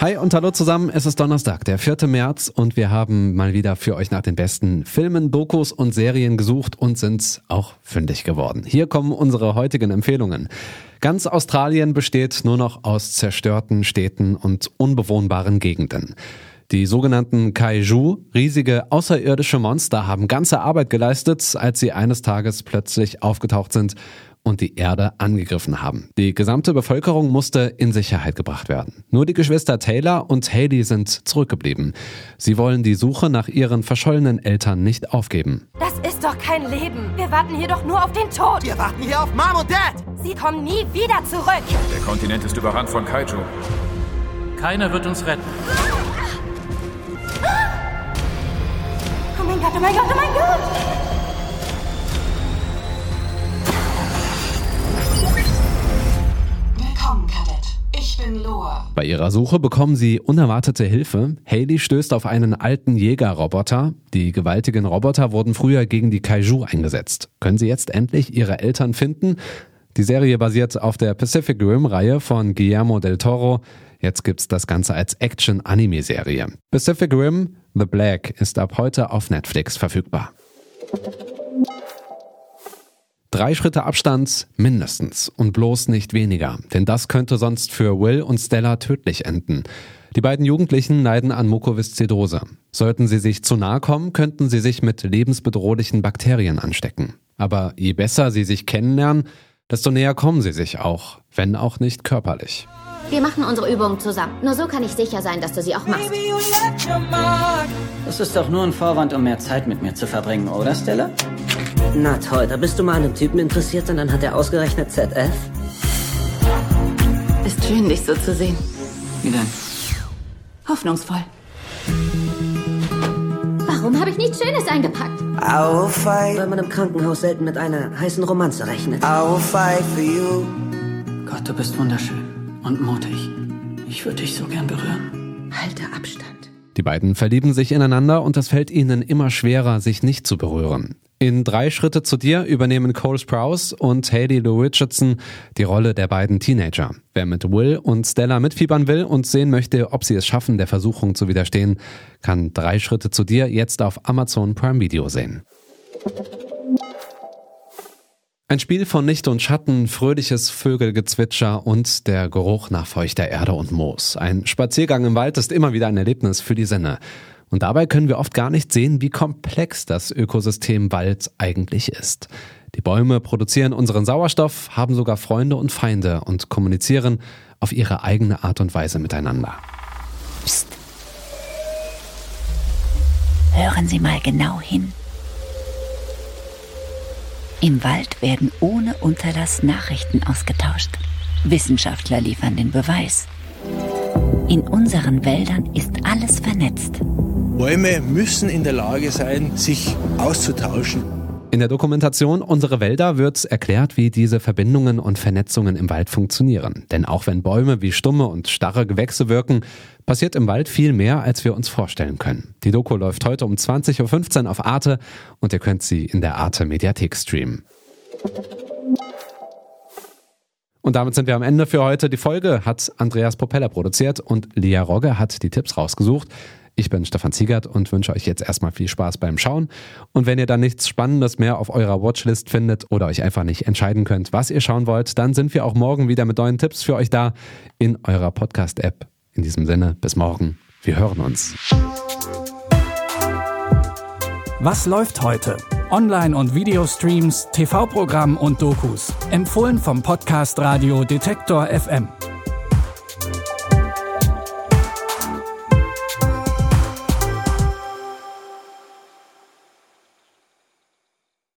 Hi und hallo zusammen, es ist Donnerstag, der 4. März und wir haben mal wieder für euch nach den besten Filmen, Dokus und Serien gesucht und sind auch fündig geworden. Hier kommen unsere heutigen Empfehlungen. Ganz Australien besteht nur noch aus zerstörten Städten und unbewohnbaren Gegenden. Die sogenannten Kaiju, riesige außerirdische Monster, haben ganze Arbeit geleistet, als sie eines Tages plötzlich aufgetaucht sind und die Erde angegriffen haben. Die gesamte Bevölkerung musste in Sicherheit gebracht werden. Nur die Geschwister Taylor und Haley sind zurückgeblieben. Sie wollen die Suche nach ihren verschollenen Eltern nicht aufgeben. Das ist doch kein Leben. Wir warten hier doch nur auf den Tod. Wir warten hier auf Mom und Dad. Sie kommen nie wieder zurück. Der Kontinent ist überrannt von Kaiju. Keiner wird uns retten. Oh mein Gott, oh mein Gott, oh mein Gott. Bei ihrer Suche bekommen sie unerwartete Hilfe. Haley stößt auf einen alten Jägerroboter. Die gewaltigen Roboter wurden früher gegen die Kaiju eingesetzt. Können sie jetzt endlich ihre Eltern finden? Die Serie basiert auf der Pacific Rim-Reihe von Guillermo del Toro. Jetzt gibt's das Ganze als Action-Anime-Serie. Pacific Rim The Black ist ab heute auf Netflix verfügbar. Drei Schritte Abstand mindestens und bloß nicht weniger, denn das könnte sonst für Will und Stella tödlich enden. Die beiden Jugendlichen leiden an Mukoviszidose. Sollten sie sich zu nahe kommen, könnten sie sich mit lebensbedrohlichen Bakterien anstecken. Aber je besser sie sich kennenlernen, desto näher kommen sie sich auch, wenn auch nicht körperlich. Wir machen unsere Übungen zusammen. Nur so kann ich sicher sein, dass du sie auch machst. Das ist doch nur ein Vorwand, um mehr Zeit mit mir zu verbringen, oder Stella? Na toll, da bist du mal an einem Typen interessiert und dann hat er ausgerechnet ZF? Ist schön, dich so zu sehen. Wie denn? Hoffnungsvoll. Warum habe ich nichts Schönes eingepackt? I'll fight. Weil man im Krankenhaus selten mit einer heißen Romanze rechnet. I'll fight for you. Gott, du bist wunderschön und mutig. Ich würde dich so gern berühren. Halte Abstand. Die beiden verlieben sich ineinander und es fällt ihnen immer schwerer, sich nicht zu berühren. In drei Schritte zu dir übernehmen Cole Sprouse und Haley Lou Richardson die Rolle der beiden Teenager. Wer mit Will und Stella mitfiebern will und sehen möchte, ob sie es schaffen, der Versuchung zu widerstehen, kann drei Schritte zu dir jetzt auf Amazon Prime Video sehen. Ein Spiel von Licht und Schatten, fröhliches Vögelgezwitscher und der Geruch nach feuchter Erde und Moos. Ein Spaziergang im Wald ist immer wieder ein Erlebnis für die Sinne. Und dabei können wir oft gar nicht sehen, wie komplex das Ökosystem Wald eigentlich ist. Die Bäume produzieren unseren Sauerstoff, haben sogar Freunde und Feinde und kommunizieren auf ihre eigene Art und Weise miteinander. Psst. Hören Sie mal genau hin. Im Wald werden ohne Unterlass Nachrichten ausgetauscht. Wissenschaftler liefern den Beweis. In unseren Wäldern ist alles vernetzt. Bäume müssen in der Lage sein, sich auszutauschen. In der Dokumentation Unsere Wälder wird erklärt, wie diese Verbindungen und Vernetzungen im Wald funktionieren. Denn auch wenn Bäume wie stumme und starre Gewächse wirken, passiert im Wald viel mehr, als wir uns vorstellen können. Die Doku läuft heute um 20.15 Uhr auf Arte und ihr könnt sie in der Arte Mediathek streamen. Und damit sind wir am Ende für heute. Die Folge hat Andreas Propeller produziert und Lia Rogge hat die Tipps rausgesucht. Ich bin Stefan Ziegert und wünsche euch jetzt erstmal viel Spaß beim Schauen. Und wenn ihr dann nichts Spannendes mehr auf eurer Watchlist findet oder euch einfach nicht entscheiden könnt, was ihr schauen wollt, dann sind wir auch morgen wieder mit neuen Tipps für euch da in eurer Podcast-App. In diesem Sinne, bis morgen. Wir hören uns. Was läuft heute? Online- und Videostreams, TV-Programm und Dokus. Empfohlen vom Podcast Radio Detektor FM.